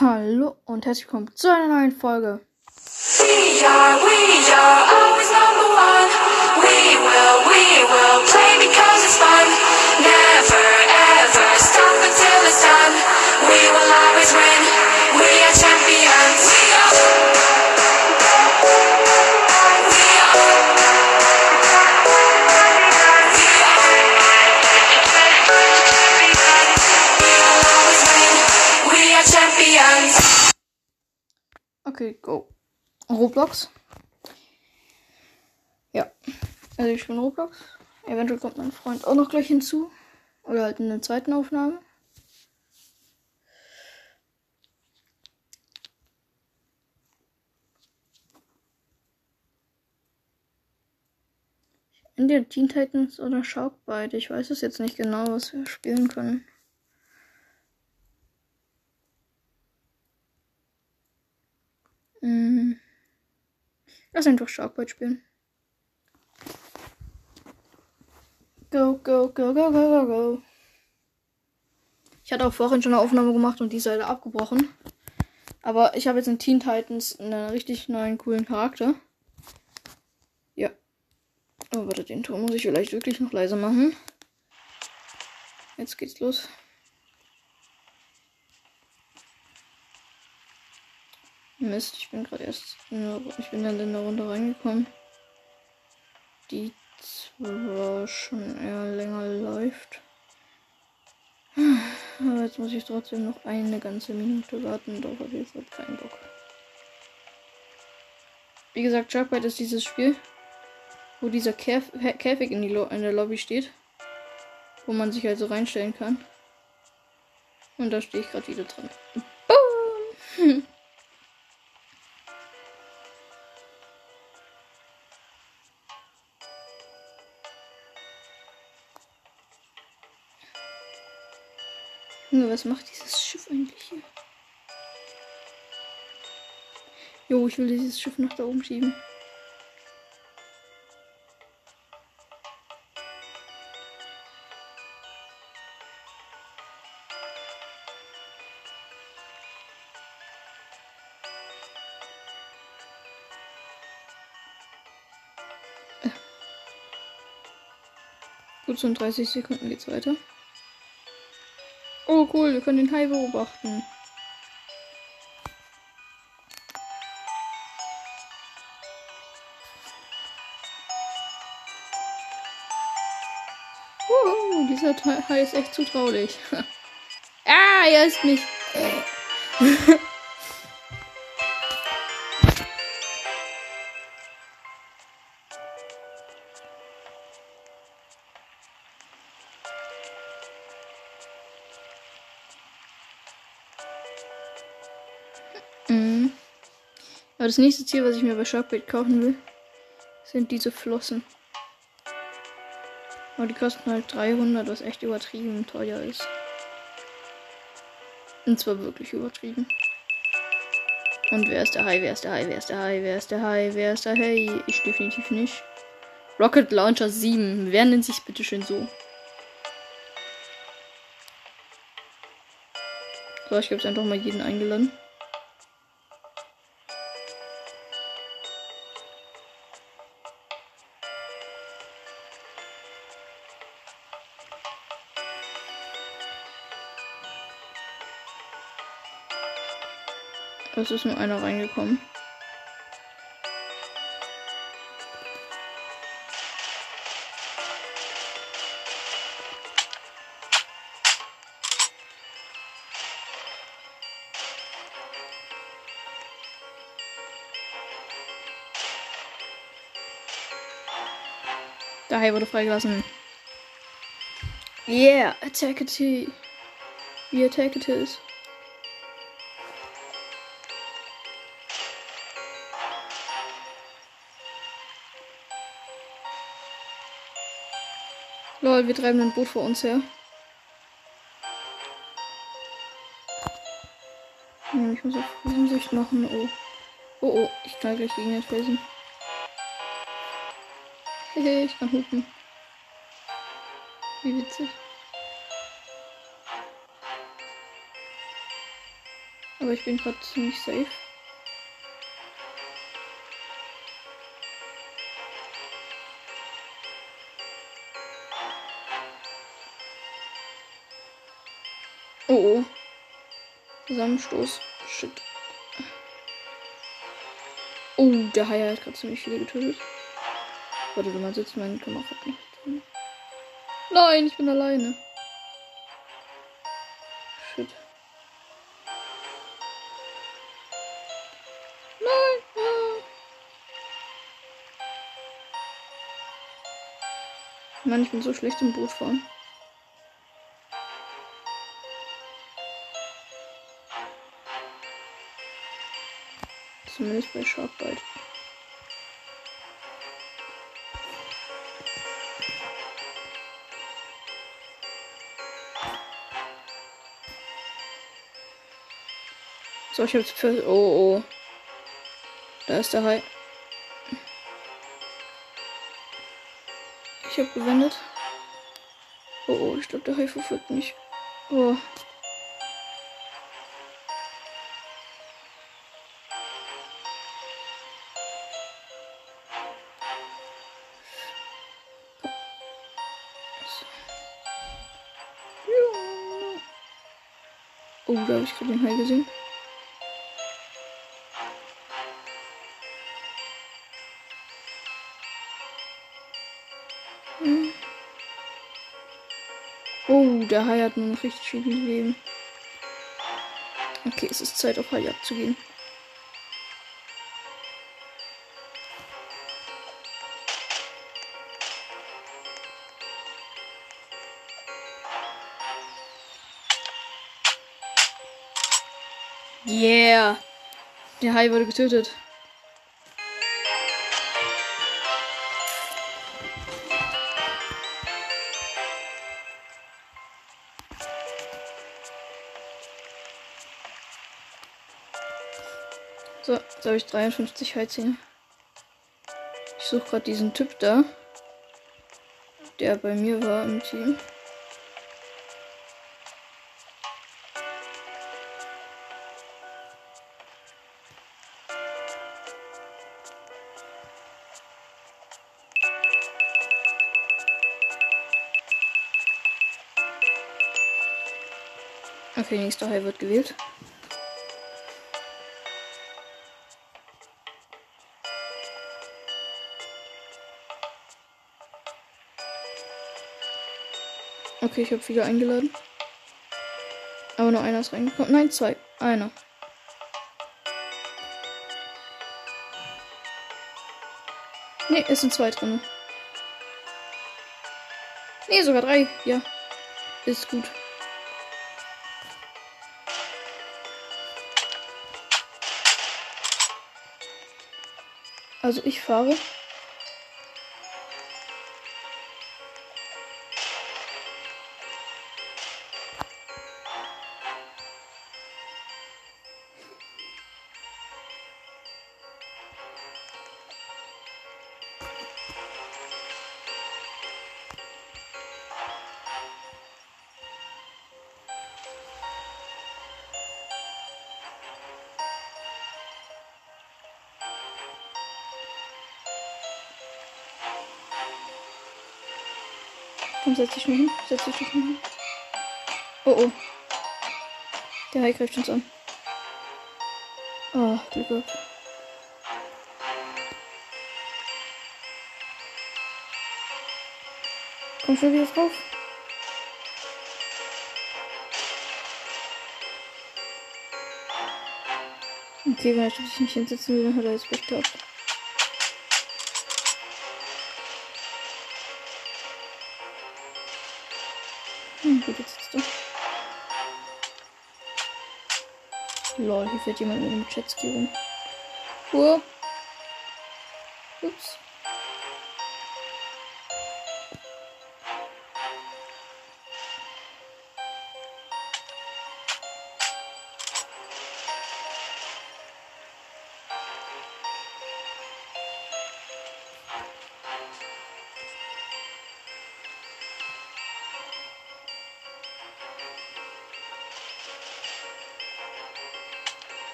Hallo und herzlich willkommen zu einer neuen Folge. We are, we are always number one. We will, we will play because it's fun. Never ever stop until it's done. We will always win. We are champions. Okay, go. Roblox. Ja, also ich bin Roblox. Eventuell kommt mein Freund auch noch gleich hinzu. Oder halt in der zweiten Aufnahme. Entweder Teen Titans oder Sharkbite. Ich weiß es jetzt nicht genau, was wir spielen können. Lass einfach Sharkbite spielen. Go, go, go, go, go, go, go. Ich hatte auch vorhin schon eine Aufnahme gemacht und die ist leider abgebrochen. Aber ich habe jetzt in Teen Titans einen richtig neuen, coolen Charakter. Ja. Oh, warte, den Ton muss ich vielleicht wirklich noch leiser machen. Jetzt geht's los. Mist, ich bin gerade erst. in der- Ich bin dann in der Runde reingekommen. Die zwar schon eher länger läuft. Aber jetzt muss ich trotzdem noch eine ganze Minute warten. Darauf habe ich jetzt keinen Bock. Wie gesagt, Sharkbite ist dieses Spiel, wo dieser Käf Käfig in, in der Lobby steht. Wo man sich also reinstellen kann. Und da stehe ich gerade wieder dran. Boom! was macht dieses Schiff eigentlich hier? Jo, ich will dieses Schiff nach da oben schieben. Äh. Gut, so in 30 Sekunden geht's weiter. Oh cool, wir können den Hai beobachten. Uh, dieser Hai ist echt zutraulich. ah, er ist mich. Aber das nächste Ziel, was ich mir bei Sharkbait kaufen will, sind diese Flossen. Aber die kosten halt 300, was echt übertrieben teuer ist. Und zwar wirklich übertrieben. Und wer ist der Hai? Wer ist der Hai? Wer ist der Hai? Wer ist der Hai? Wer ist der Hai? Ich definitiv nicht. Rocket Launcher 7. Wer nennt sich bitte schön so? So, ich habe jetzt einfach mal jeden eingeladen. Es ist nur einer reingekommen. Hai wurde freigelassen. Yeah, attack it. Wie attack it is. Lol, wir treiben ein Boot vor uns her. Hm, Ich muss auf Hinsicht machen. Oh. Oh, oh, ich knall gleich gegen den Felsen. Hehe, ich kann hupen. Wie witzig. Aber ich bin gerade ziemlich safe. Oh, oh. Zusammenstoß. Shit. Oh, der Hai hat gerade ziemlich viele getötet. Warte, du mal sitzt mein Kamerad noch drin. Nein, ich bin alleine. Shit. Nein. Mann, ich bin so schlecht im Boot fahren. Zumindest bei Sharkbite. So, ich hab's für. Oh, oh. Da ist der Hai. Ich hab gewendet. Oh, oh, ich glaube, der Hai verfolgt mich. Oh. Oh, da habe ich gerade den Hai gesehen. Hm. Oh, der Hai hat noch richtig viel Leben. Okay, es ist Zeit, auf Haijagd zu Yeah. Der Hai wurde getötet. So, jetzt habe ich 53 Heizähne. Ich suche gerade diesen Typ da, der bei mir war im Team. Okay, nächster Hai wird gewählt. Okay, ich habe viele eingeladen. Aber nur einer ist reingekommen. Nein, zwei. Einer. Ne, es sind zwei drin. Ne, sogar drei. Ja. Ist gut. Also ich fahre. Komm, setz dich mal hin. Setz dich mal hin. Oh oh. Der Hai greift uns an. Oh, Glück gehabt. Komm schon wieder drauf. Okay, wenn er sich nicht hinsetzen will, dann hat er jetzt Pech gehabt. Lol, hier fährt jemand mit dem Jetski rum. Uhr. Ups.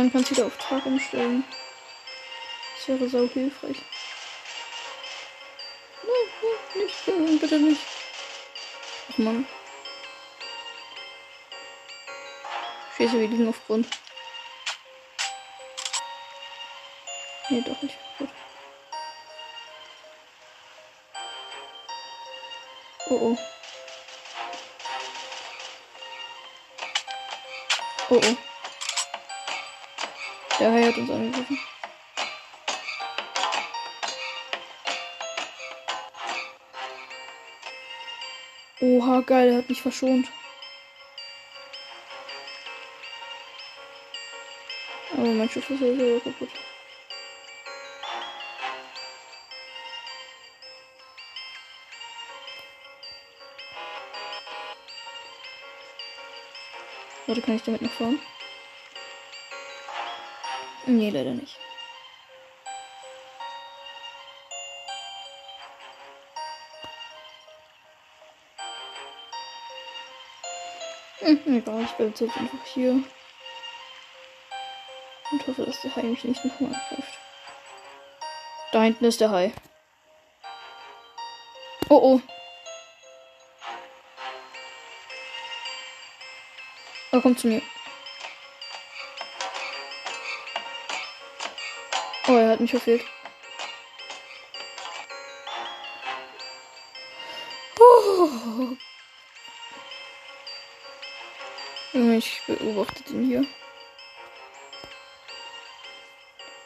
Man kann es wieder auf Tag umstellen. Das wäre sau hilfreich. Nein, nicht hören, bitte nicht. Ach man. Scheiße, wir liegen auf Grund. Nee, doch nicht. Gut. Oh oh. Oh oh. Der hat uns angegriffen. Oha, geil, er hat mich verschont. Aber mein Schiff ist ja kaputt. Warte, kann ich damit noch fahren? Nee, leider nicht. Hm, egal, ich bleibe jetzt einfach hier. Und hoffe, dass der Hai mich nicht nochmal angreift. Da hinten ist der Hai. Oh oh. Er kommt zu mir. Oh, er hat mich verfehlt. Ich beobachte den hier.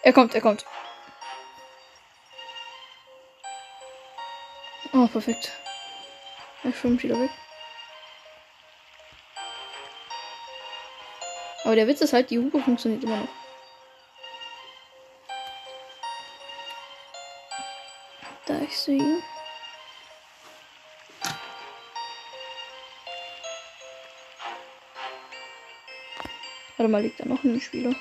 Er kommt, er kommt. Oh, perfekt. Er schwimmt wieder weg. Aber der Witz ist halt, die Hupe funktioniert immer noch. Da ich sehe ihn. Warte mal, liegt da noch ein Spieler?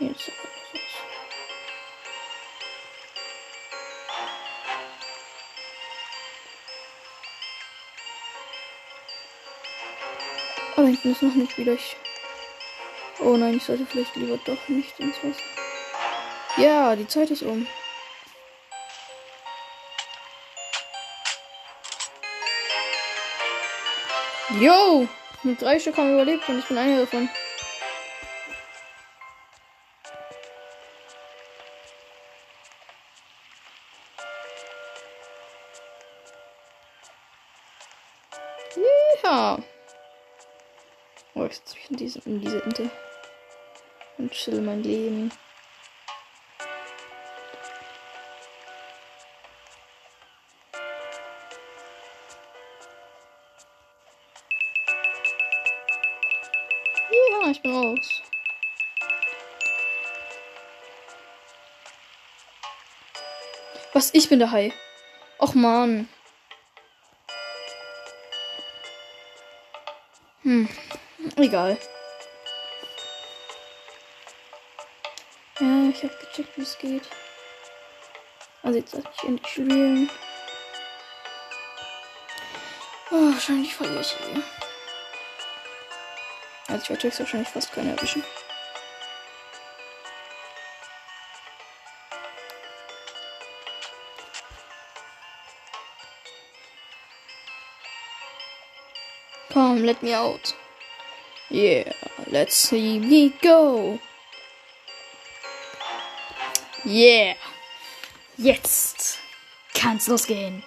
Jetzt. Oh, hinten ist noch ein Spieler. Ich oh nein, ich sollte vielleicht lieber doch nicht ins Wasser. Ja, die Zeit ist um. Yo! Mit drei Stück haben wir überlebt und ich bin einer davon. Ja. Oh, ich setze mich in diese, in diese Inte. Und chill mein Leben. Was? Ich bin der Hai. Och man. Hm. Egal. Ja, ich habe gecheckt, wie es geht. Also jetzt darf ich endlich spielen. Oh, wahrscheinlich verliere ich hier. Also ich werde höchstwahrscheinlich fast keine erwischen. Come, let me out. Yeah, let's see me go. Yeah. Jetzt kann's losgehen.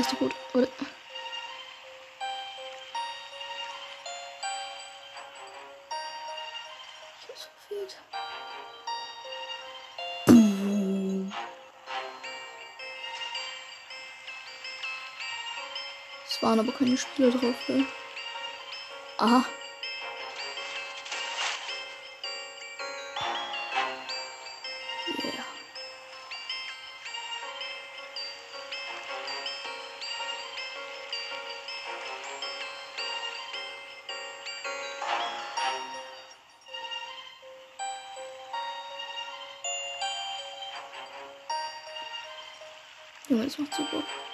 Das erste Boot, oder? Es waren aber keine Spieler drauf, gell? Aha. Junge, das macht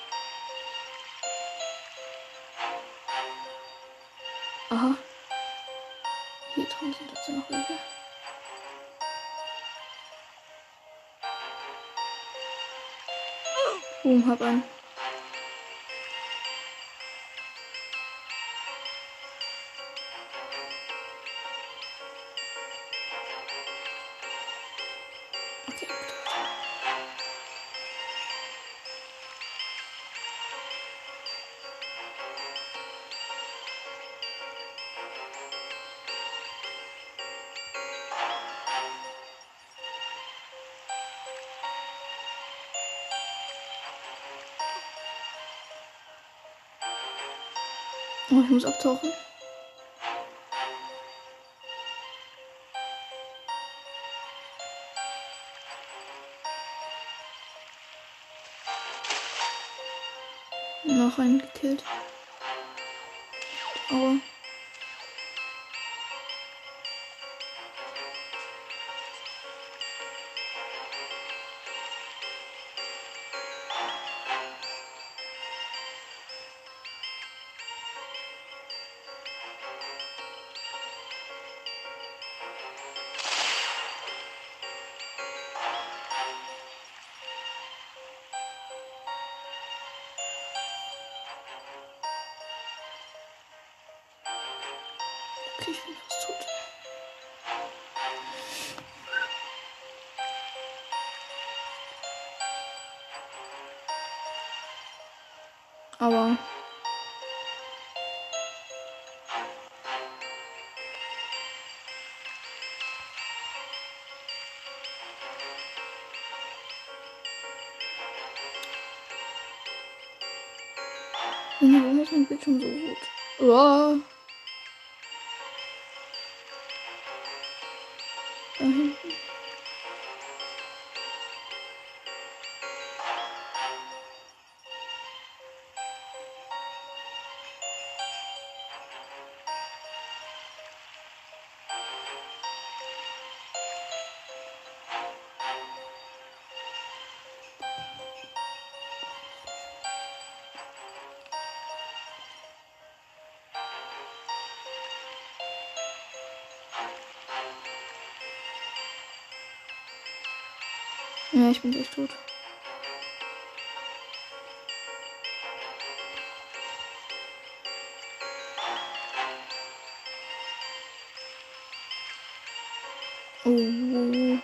Oh, ich muss abtauchen. Okay, ich bin fast tot. Aber. Warum ist mein Bildschirm so rot? Oh. Ja, ich bin gleich tot. Oh, oh, oh.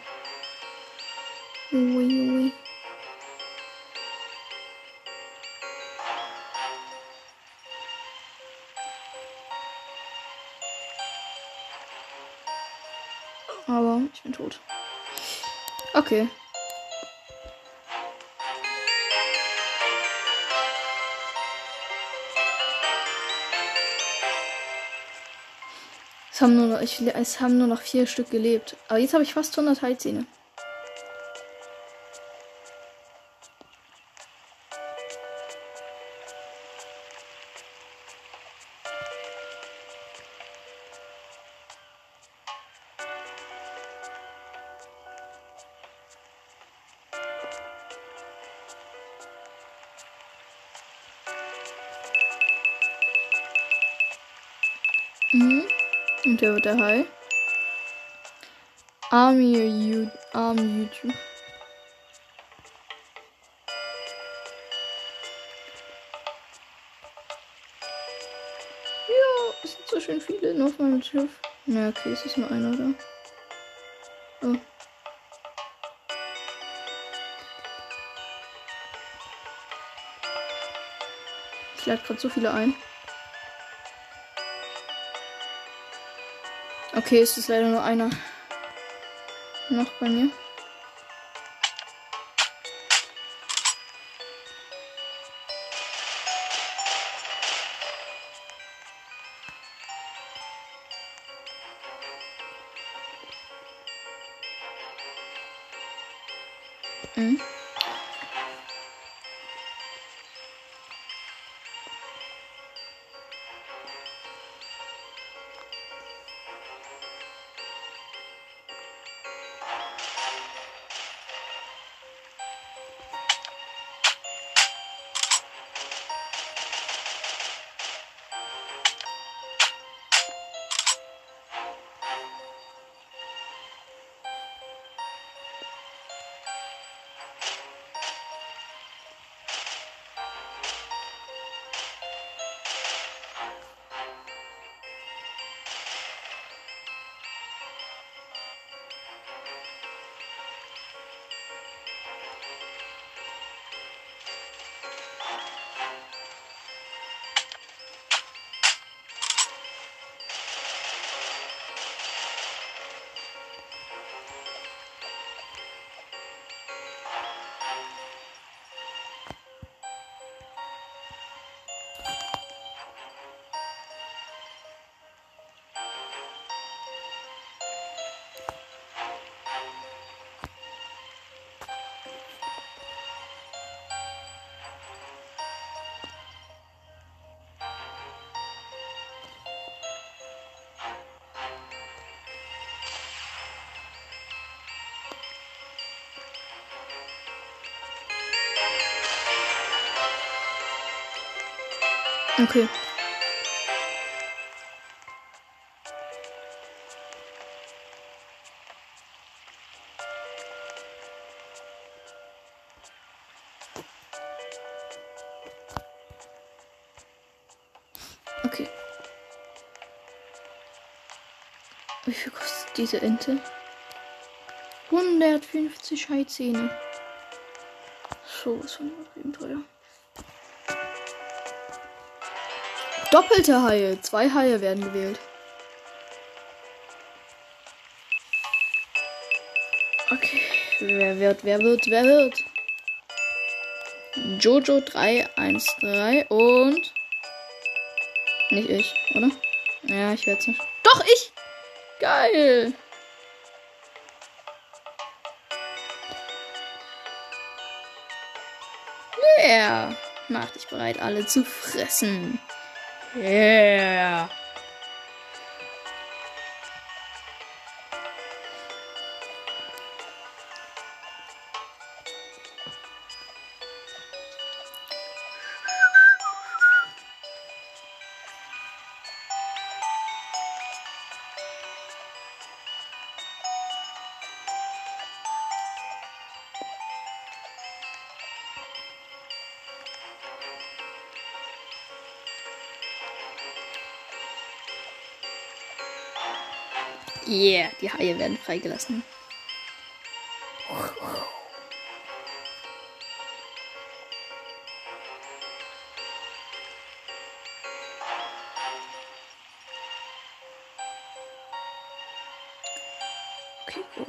Ui, ui. Aber ich bin tot. Okay. Es haben, nur noch, ich, es haben nur noch vier Stück gelebt. Aber jetzt habe ich fast 100 Heilzähne. Und der wird der High. Army, you, Army YouTube. Ja, es sind so schön viele nur auf meinem Schiff. Na, okay, es ist nur einer da. Oh. Ich lade gerade so viele ein. Okay, es ist leider nur einer noch bei mir. Mhm. Okay. Wie viel kostet diese Ente? 150 Scheizähne. So, was von übertrieben teuer. Doppelte Haie. Zwei Haie werden gewählt. Okay. Wer wird, wer wird, wer wird? Jojo 313 und. Nicht ich, oder? Ja, ich werde es nicht. Doch, ich! Geil! Yeah! Mach dich bereit, alle zu fressen. Yeah! Yeah, die Haie werden freigelassen. Okay, cool.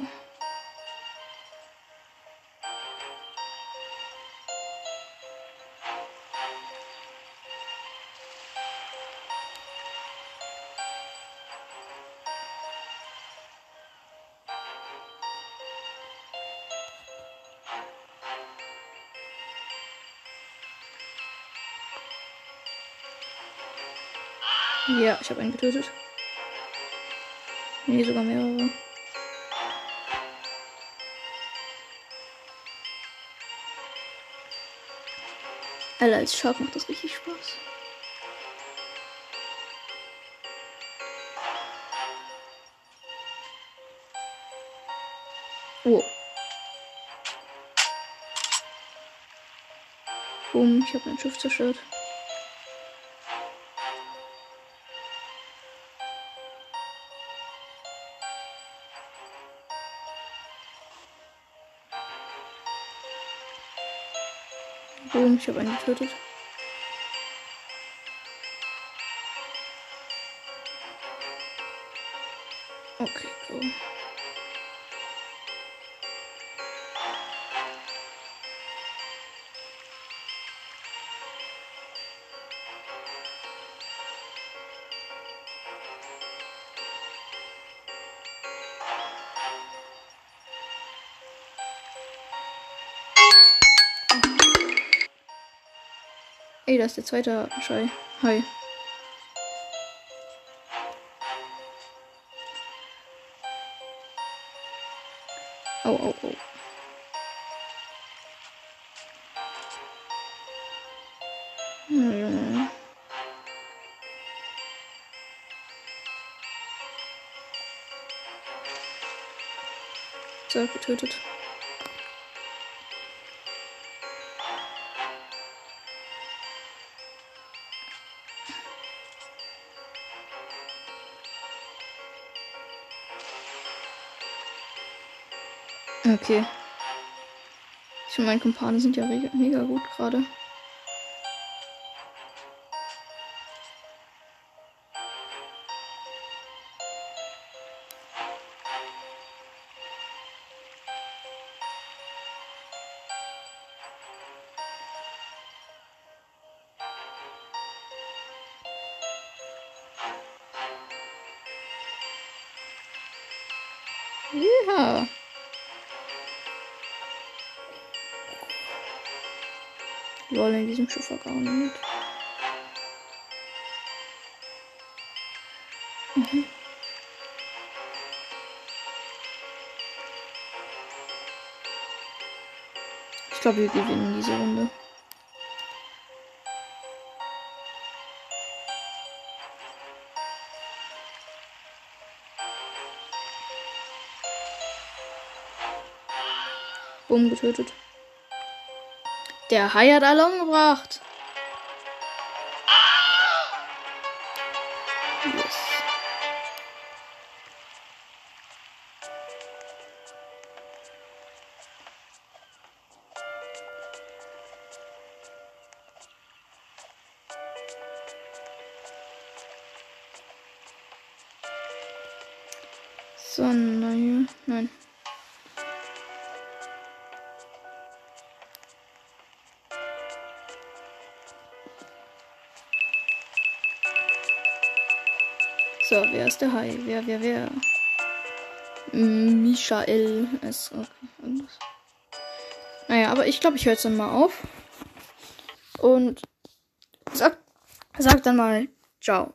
Ja, ich habe einen getötet. Nee, sogar mehrere. Alter, als Shark macht das richtig Spaß. Oh. Boom, ich habe mein Schiff zerstört. Boom, ich habe einen getötet. Okay, cool. Ey, da ist der zweite Schei. Hi. Au, au, au. So, getötet. Okay. Ich und mein Kumpane sind ja mega gut gerade. Ja. Lol, in diesem Schiff war gar nicht. Ich glaube, wir gewinnen diese Runde. Bumm, getötet. Der Hai hat alle umgebracht. Yes. Wer ist der Hai? Wer, wer, wer? Mm, Michael ist okay. irgendwas. Naja, aber ich glaube, ich höre jetzt dann mal auf. Und sag, sag dann mal ciao.